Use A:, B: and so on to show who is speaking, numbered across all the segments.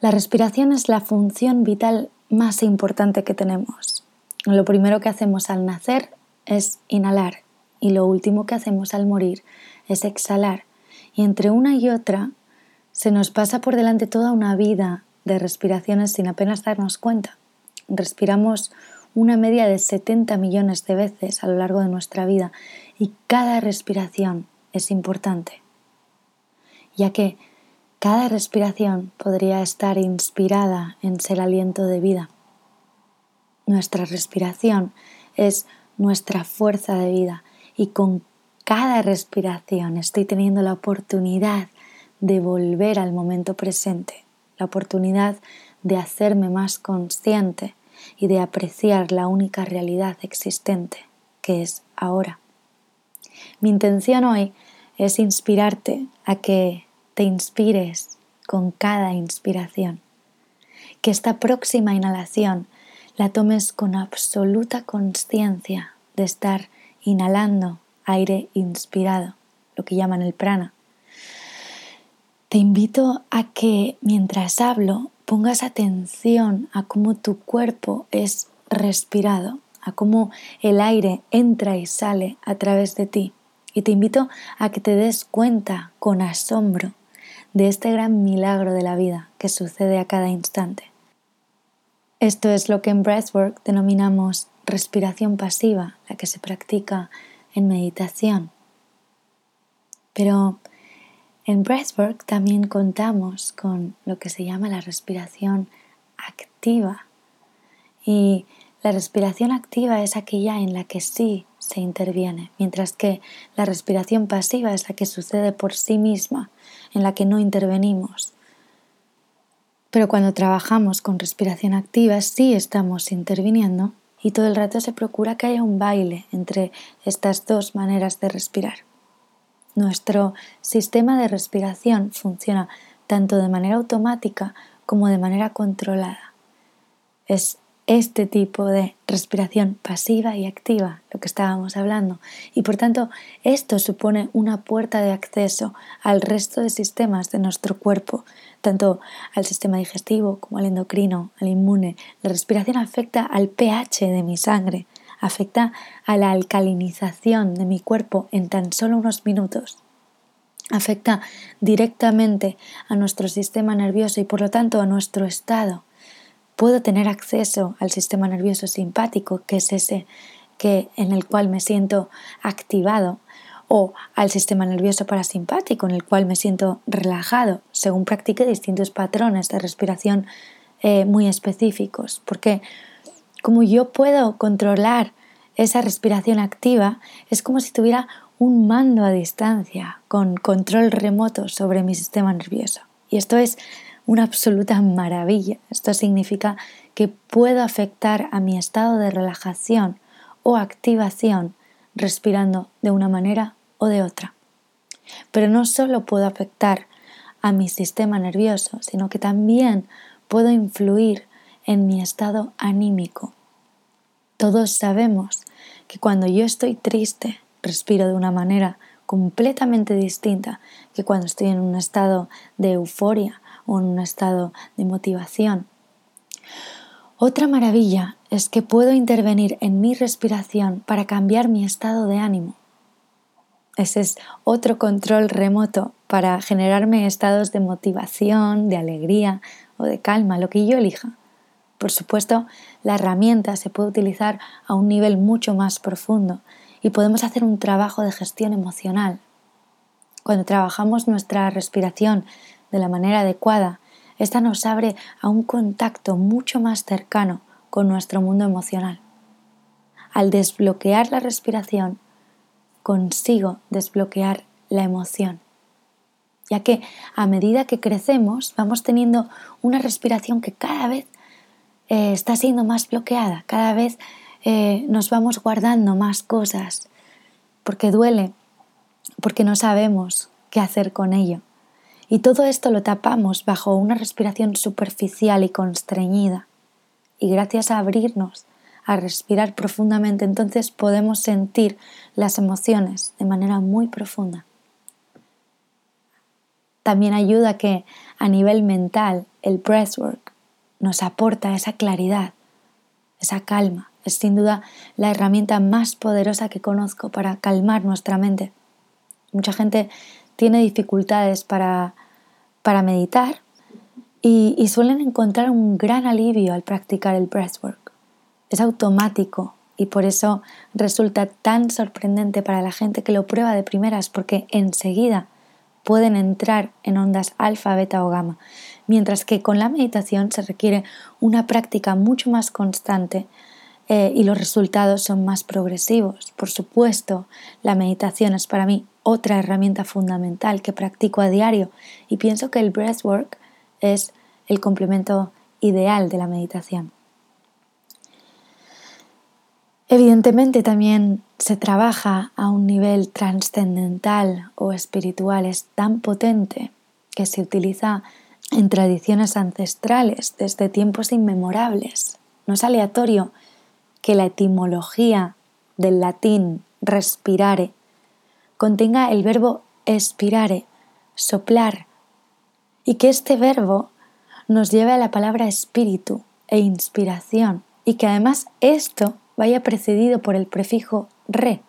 A: La respiración es la función vital más importante que tenemos. Lo primero que hacemos al nacer es inhalar y lo último que hacemos al morir es exhalar. Y entre una y otra se nos pasa por delante toda una vida de respiraciones sin apenas darnos cuenta. Respiramos una media de 70 millones de veces a lo largo de nuestra vida y cada respiración es importante, ya que cada respiración podría estar inspirada en ser aliento de vida. Nuestra respiración es nuestra fuerza de vida y con cada respiración estoy teniendo la oportunidad de volver al momento presente, la oportunidad de hacerme más consciente y de apreciar la única realidad existente, que es ahora. Mi intención hoy es inspirarte a que te inspires con cada inspiración, que esta próxima inhalación la tomes con absoluta conciencia de estar inhalando aire inspirado, lo que llaman el prana. Te invito a que mientras hablo pongas atención a cómo tu cuerpo es respirado, a cómo el aire entra y sale a través de ti. Y te invito a que te des cuenta con asombro de este gran milagro de la vida que sucede a cada instante. Esto es lo que en Breathwork denominamos respiración pasiva, la que se practica en meditación. Pero en Breathwork también contamos con lo que se llama la respiración activa. Y la respiración activa es aquella en la que sí se interviene, mientras que la respiración pasiva es la que sucede por sí misma, en la que no intervenimos. Pero cuando trabajamos con respiración activa sí estamos interviniendo y todo el rato se procura que haya un baile entre estas dos maneras de respirar. Nuestro sistema de respiración funciona tanto de manera automática como de manera controlada. Es este tipo de respiración pasiva y activa lo que estábamos hablando y por tanto esto supone una puerta de acceso al resto de sistemas de nuestro cuerpo, tanto al sistema digestivo como al endocrino, al inmune. La respiración afecta al pH de mi sangre, afecta a la alcalinización de mi cuerpo en tan solo unos minutos. Afecta directamente a nuestro sistema nervioso y por lo tanto a nuestro estado. Puedo tener acceso al sistema nervioso simpático, que es ese que en el cual me siento activado, o al sistema nervioso parasimpático, en el cual me siento relajado, según practique distintos patrones de respiración eh, muy específicos. Porque como yo puedo controlar esa respiración activa, es como si tuviera un mando a distancia con control remoto sobre mi sistema nervioso. Y esto es una absoluta maravilla. Esto significa que puedo afectar a mi estado de relajación o activación respirando de una manera o de otra. Pero no solo puedo afectar a mi sistema nervioso, sino que también puedo influir en mi estado anímico. Todos sabemos que cuando yo estoy triste, respiro de una manera completamente distinta que cuando estoy en un estado de euforia un estado de motivación. Otra maravilla es que puedo intervenir en mi respiración para cambiar mi estado de ánimo. Ese es otro control remoto para generarme estados de motivación, de alegría o de calma, lo que yo elija. Por supuesto, la herramienta se puede utilizar a un nivel mucho más profundo y podemos hacer un trabajo de gestión emocional. Cuando trabajamos nuestra respiración de la manera adecuada, esta nos abre a un contacto mucho más cercano con nuestro mundo emocional. Al desbloquear la respiración, consigo desbloquear la emoción, ya que a medida que crecemos vamos teniendo una respiración que cada vez eh, está siendo más bloqueada, cada vez eh, nos vamos guardando más cosas porque duele, porque no sabemos qué hacer con ello. Y todo esto lo tapamos bajo una respiración superficial y constreñida. Y gracias a abrirnos, a respirar profundamente, entonces podemos sentir las emociones de manera muy profunda. También ayuda que a nivel mental el breathwork nos aporta esa claridad, esa calma. Es sin duda la herramienta más poderosa que conozco para calmar nuestra mente. Mucha gente tiene dificultades para, para meditar y, suelen encontrar un gran alivio al practicar el breathwork. Es automático y por eso resulta tan sorprendente para la gente que lo prueba de primeras porque enseguida pueden entrar en ondas alfa, beta o gamma, mientras que con la meditación se requiere una práctica mucho más constante eh, y los resultados son más progresivos. Por supuesto, la meditación es para mí otra herramienta fundamental que practico a diario y pienso que el breathwork es el complemento ideal de la meditación. Evidentemente también se trabaja a un nivel trascendental o espiritual, es tan potente que se utiliza en tradiciones ancestrales desde tiempos inmemorables. No es aleatorio que la etimología del latín respirare contenga el verbo expirare, soplar, y que este verbo nos lleve a la palabra espíritu e inspiración, y que además esto vaya precedido por el prefijo re,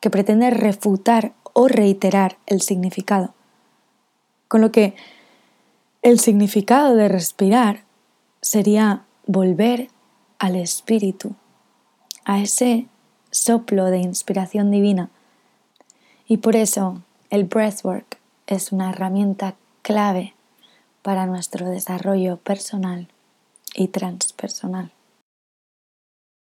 A: que pretende refutar o reiterar el significado. Con lo que el significado de respirar sería volver al espíritu, a ese soplo de inspiración divina. Y por eso el breathwork es una herramienta clave para nuestro desarrollo personal y transpersonal.